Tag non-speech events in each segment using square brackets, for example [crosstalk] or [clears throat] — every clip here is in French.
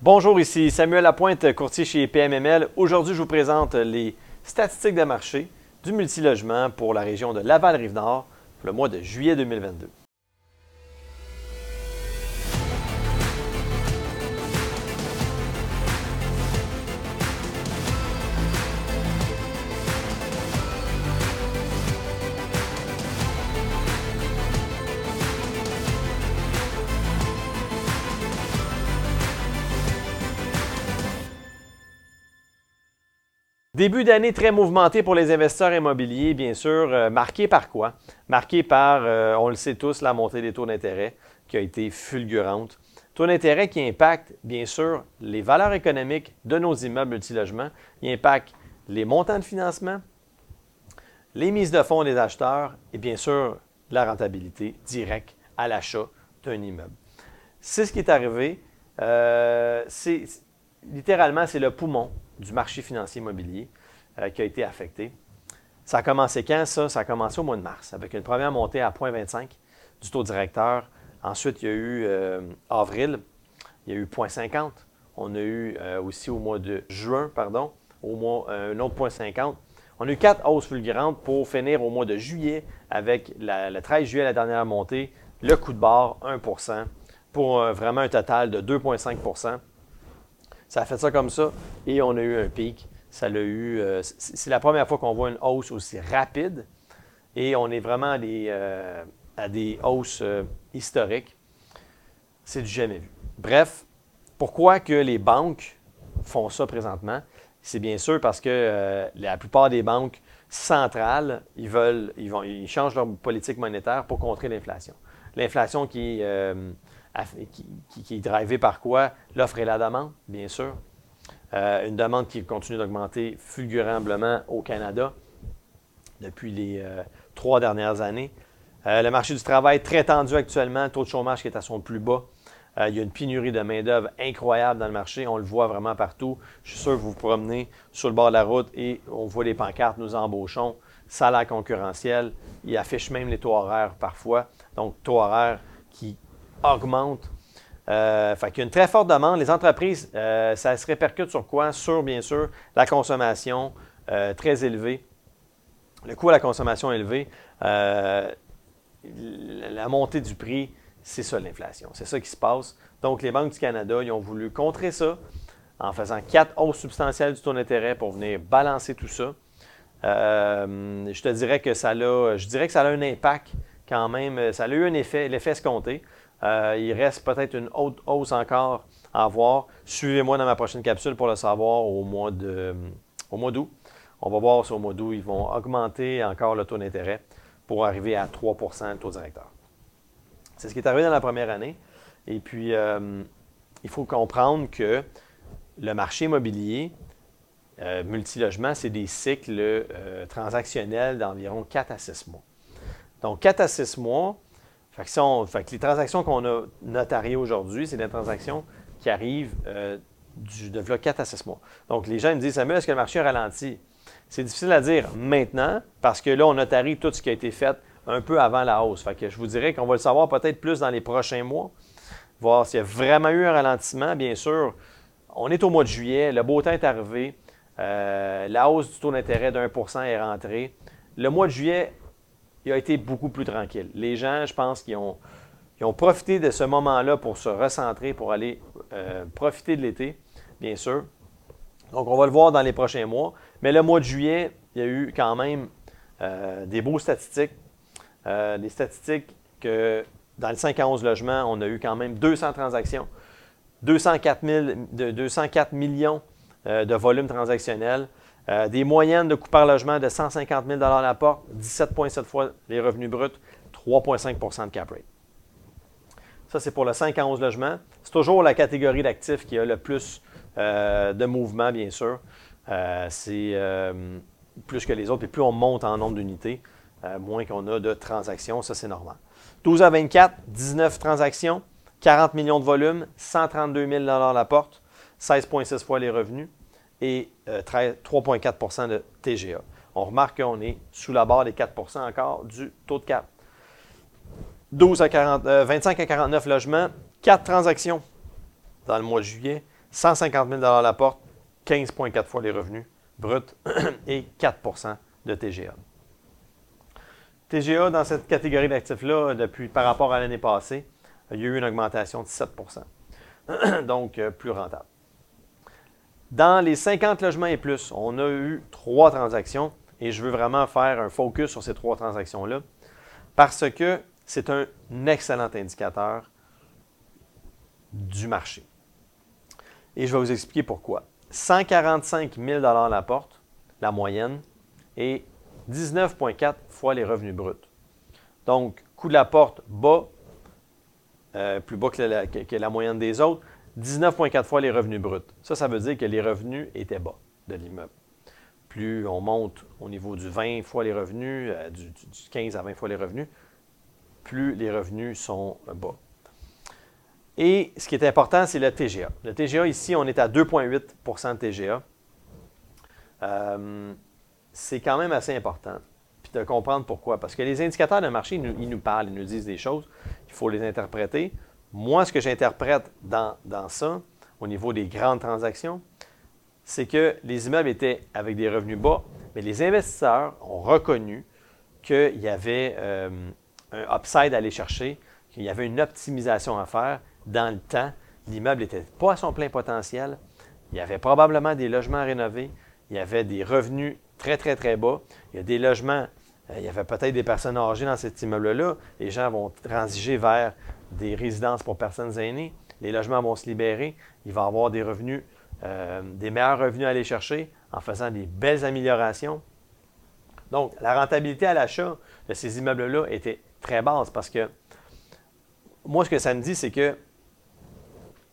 Bonjour, ici Samuel Lapointe, courtier chez PMML. Aujourd'hui, je vous présente les statistiques de marché du multilogement pour la région de Laval-Rive-Nord pour le mois de juillet 2022. Début d'année très mouvementé pour les investisseurs immobiliers, bien sûr, euh, marqué par quoi? Marqué par, euh, on le sait tous, la montée des taux d'intérêt qui a été fulgurante. Taux d'intérêt qui impacte, bien sûr, les valeurs économiques de nos immeubles multilogements. Il impacte les montants de financement, les mises de fonds des acheteurs et bien sûr la rentabilité directe à l'achat d'un immeuble. C'est ce qui est arrivé. Euh, c'est littéralement, c'est le poumon du marché financier immobilier euh, qui a été affecté. Ça a commencé quand, ça? Ça a commencé au mois de mars, avec une première montée à 0,25 du taux directeur. Ensuite, il y a eu euh, avril, il y a eu 0,50. On a eu euh, aussi au mois de juin, pardon, au mois, un autre 0,50. On a eu quatre hausses fulgurantes pour finir au mois de juillet avec le 13 juillet, la dernière montée, le coup de barre, 1% pour vraiment un total de 2,5 ça a fait ça comme ça et on a eu un pic. Ça l'a eu. Euh, c'est la première fois qu'on voit une hausse aussi rapide et on est vraiment à des, euh, hausses euh, historiques. C'est du jamais vu. Bref, pourquoi que les banques font ça présentement? C'est bien sûr parce que la plupart des banques centrales, ils changent leur politique monétaire pour contrer l'inflation. L'inflation qui qui, est drivé par quoi? L'offre et la demande, bien sûr. Euh, une demande qui continue d'augmenter fulgurablement au Canada depuis les euh, trois dernières années. Euh, le marché du travail très tendu actuellement, taux de chômage qui est à son plus bas. il y a une pénurie de main-d'œuvre incroyable dans le marché. On le voit vraiment partout. Je suis sûr que vous vous promenez sur le bord de la route et on voit les pancartes, nous embauchons, salaire concurrentiel. Il affiche même les taux horaires parfois. Donc, taux horaires qui augmente. Euh, fait qu'il y a une très forte demande. Les entreprises, euh, ça se répercute sur quoi? Sur, bien sûr, la consommation euh, très élevée. Le coût à la consommation élevé. la montée du prix, c'est ça l'inflation. C'est ça qui se passe. Donc, les banques du Canada, ils ont voulu contrer ça en faisant quatre hausses substantielles du taux d'intérêt pour venir balancer tout ça. je te dirais que ça a, je dirais que ça a un impact quand même. Ça a eu un effet, l'effet escompté. Euh, il reste peut-être une autre hausse encore à voir. Suivez-moi dans ma prochaine capsule pour le savoir au mois de, au mois d'août. On va voir si au mois d'août, ils vont augmenter encore le taux d'intérêt pour arriver à 3% le taux directeur. C'est ce qui est arrivé dans la première année. Et puis, euh, il faut comprendre que le marché immobilier, euh, multilogement, c'est des cycles transactionnels d'environ 4 à 6 mois. Donc, 4 à 6 mois, les transactions qu'on a notariées aujourd'hui, c'est des transactions qui arrivent euh, du, de 4 à 6 mois. Donc, les gens me disent, Samuel, est-ce que le marché a ralenti? C'est difficile à dire maintenant parce que là, on notarie tout ce qui a été fait un peu avant la hausse. Fait que je vous dirais qu'on va le savoir peut-être plus dans les prochains mois, voir s'il y a vraiment eu un ralentissement. Bien sûr, on est au mois de juillet, le beau temps est arrivé, euh, la hausse du taux d'intérêt pour cent est rentrée. Le mois de juillet il a été beaucoup plus tranquille. Les gens, je pense qu'ils ont, ont profité de ce moment-là pour se recentrer, pour aller euh, profiter de l'été, bien sûr. Donc, on va le voir dans les prochains mois. Mais le mois de juillet, il y a eu quand même euh, des beaux statistiques. Euh, des statistiques que dans le 5 à 11 logements, on a eu quand même 200 transactions, 204, 204 millions de volume transactionnel. Euh, des moyennes de coût par logement de 150 000 à la porte, 17,7 fois les revenus bruts, 3,5% de cap rate. Ça, c'est pour le 5 à 11 logements. C'est toujours la catégorie d'actifs qui a le plus euh, de mouvement, bien sûr. Euh, c'est plus que les autres. Et plus on monte en nombre d'unités, moins qu'on a de transactions. Ça, c'est normal. 12 à 24, 19 transactions, 40 millions de volume, 132 000 à la porte, 16,6 fois les revenus et 3,4% euh, de TGA. On remarque qu'on est sous la barre des 4% encore du taux de cap. 12 à 40, 25 euh, à 49 logements, 4 transactions dans le mois de juillet, 150 000 la porte, 15,4 fois les revenus bruts [clears throat] et 4% de TGA. TGA, dans cette catégorie d'actifs-là, depuis par rapport à l'année passée, il y a eu une augmentation de 7% [clears throat] donc euh, plus rentable. Dans les 50 logements et plus, on a eu trois transactions et je veux vraiment faire un focus sur ces trois transactions-là parce que c'est un excellent indicateur du marché. Et je vais vous expliquer pourquoi. 145 000 la porte, la moyenne, et 19,4 fois les revenus bruts. Donc, coût de la porte bas, euh, plus bas que la, que la, moyenne des autres, 19,4 fois les revenus bruts. Ça, ça veut dire que les revenus étaient bas de l'immeuble. Plus on monte au niveau du 20 fois les revenus, euh, du, 15 à 20 fois les revenus, plus les revenus sont bas. Et ce qui est important, c'est le TGA. Le TGA, ici, on est à 2,8% de TGA. Euh, c'est quand même assez important. Puis de comprendre pourquoi. Parce que les indicateurs de marché, ils nous, parlent, ils nous disent des choses. Il faut les interpréter. Moi, ce que j'interprète dans, dans ça, au niveau des grandes transactions, c'est que les immeubles étaient avec des revenus bas, mais les investisseurs ont reconnu qu'il y avait euh, un upside à aller chercher, qu'il y avait une optimisation à faire dans le temps. L'immeuble n'était pas à son plein potentiel. Il y avait probablement des logements à rénover. Il y avait des revenus très, très, très bas. Il y a des logements, euh, il y avait peut-être des personnes âgées dans cet immeuble-là. Les gens vont transiger vers des résidences pour personnes aînées. Les logements vont se libérer. Il va avoir des revenus, euh, des meilleurs revenus à aller chercher en faisant des belles améliorations. Donc, la rentabilité à l'achat de ces immeubles-là était très basse parce que moi, ce que ça me dit, c'est que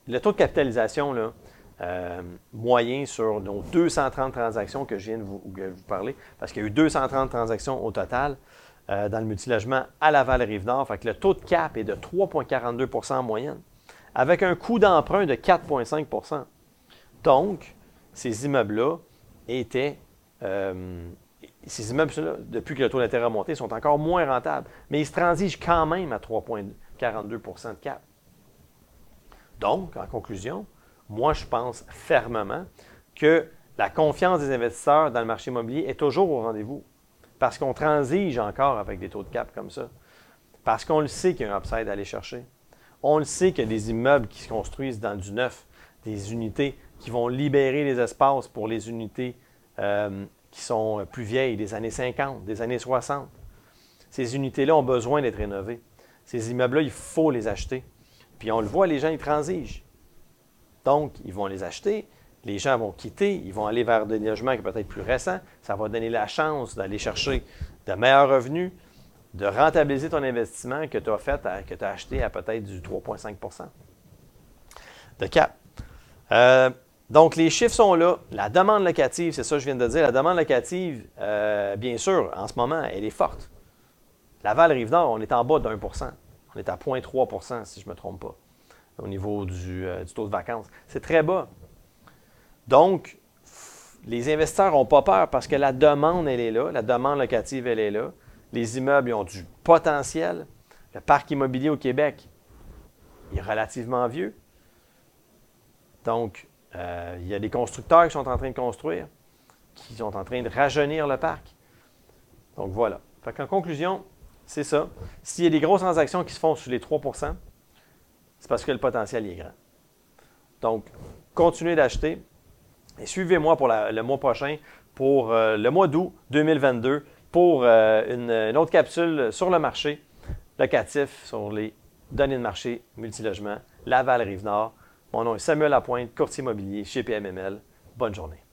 le taux de capitalisation, là, euh, moyen sur nos 230 transactions que je viens de vous, parler, parce qu'il y a eu 230 transactions au total euh, dans le multilogement à Laval-Rive-Nord. Fait que le taux de cap est de 3,42% en moyenne, avec un coût d'emprunt de 4,5% Donc, ces immeubles-là étaient. Euh, ces immeubles-là, depuis que le taux d'intérêt a monté, sont encore moins rentables. Mais ils se transigent quand même à 3,42% de cap. Donc, en conclusion, moi, je pense fermement que la confiance des investisseurs dans le marché immobilier est toujours au rendez-vous. Parce qu'on transige encore avec des taux de cap comme ça. Parce qu'on le sait qu'il y a un upside à aller chercher. On le sait qu'il y a des immeubles qui se construisent dans du neuf, des unités qui vont libérer les espaces pour les unités euh, qui sont plus vieilles, des années 50, des années 60. Ces unités-là ont besoin d'être rénovées. Ces immeubles-là, il faut les acheter. Puis on le voit, les gens, ils transigent. Donc, ils vont les acheter, les gens vont quitter, ils vont aller vers des logements qui sont peut-être plus récents. Ça va donner la chance d'aller chercher de meilleurs revenus, de rentabiliser ton investissement que tu as fait, que tu as acheté à peut-être du 3,5% de cap. Euh, donc, les chiffres sont là. La demande locative, c'est ça que je viens de dire. La demande locative, euh, bien sûr, en ce moment, elle est forte. Laval-Rive-Nord, on est en bas pour cent. On est à 0,3% si je ne me trompe pas au niveau euh, du, taux de vacances. C'est très bas. Donc, les investisseurs n'ont pas peur parce que la demande, elle est là. La demande locative, elle est là. Les immeubles ont du potentiel. Le parc immobilier au Québec est relativement vieux. Donc, euh, il y a des constructeurs qui sont en train de construire, qui sont en train de rajeunir le parc. Donc, voilà. en conclusion, c'est ça. S'il y a des grosses transactions qui se font sur les 3% c'est parce que le potentiel est grand. Donc, continuez d'acheter suivez-moi pour le mois prochain, pour euh, le mois d'août 2022, pour euh, une, autre capsule sur le marché locatif, sur les données de marché multilogement, Laval-Rive-Nord. Mon nom est Samuel Lapointe, courtier immobilier chez PMML. Bonne journée.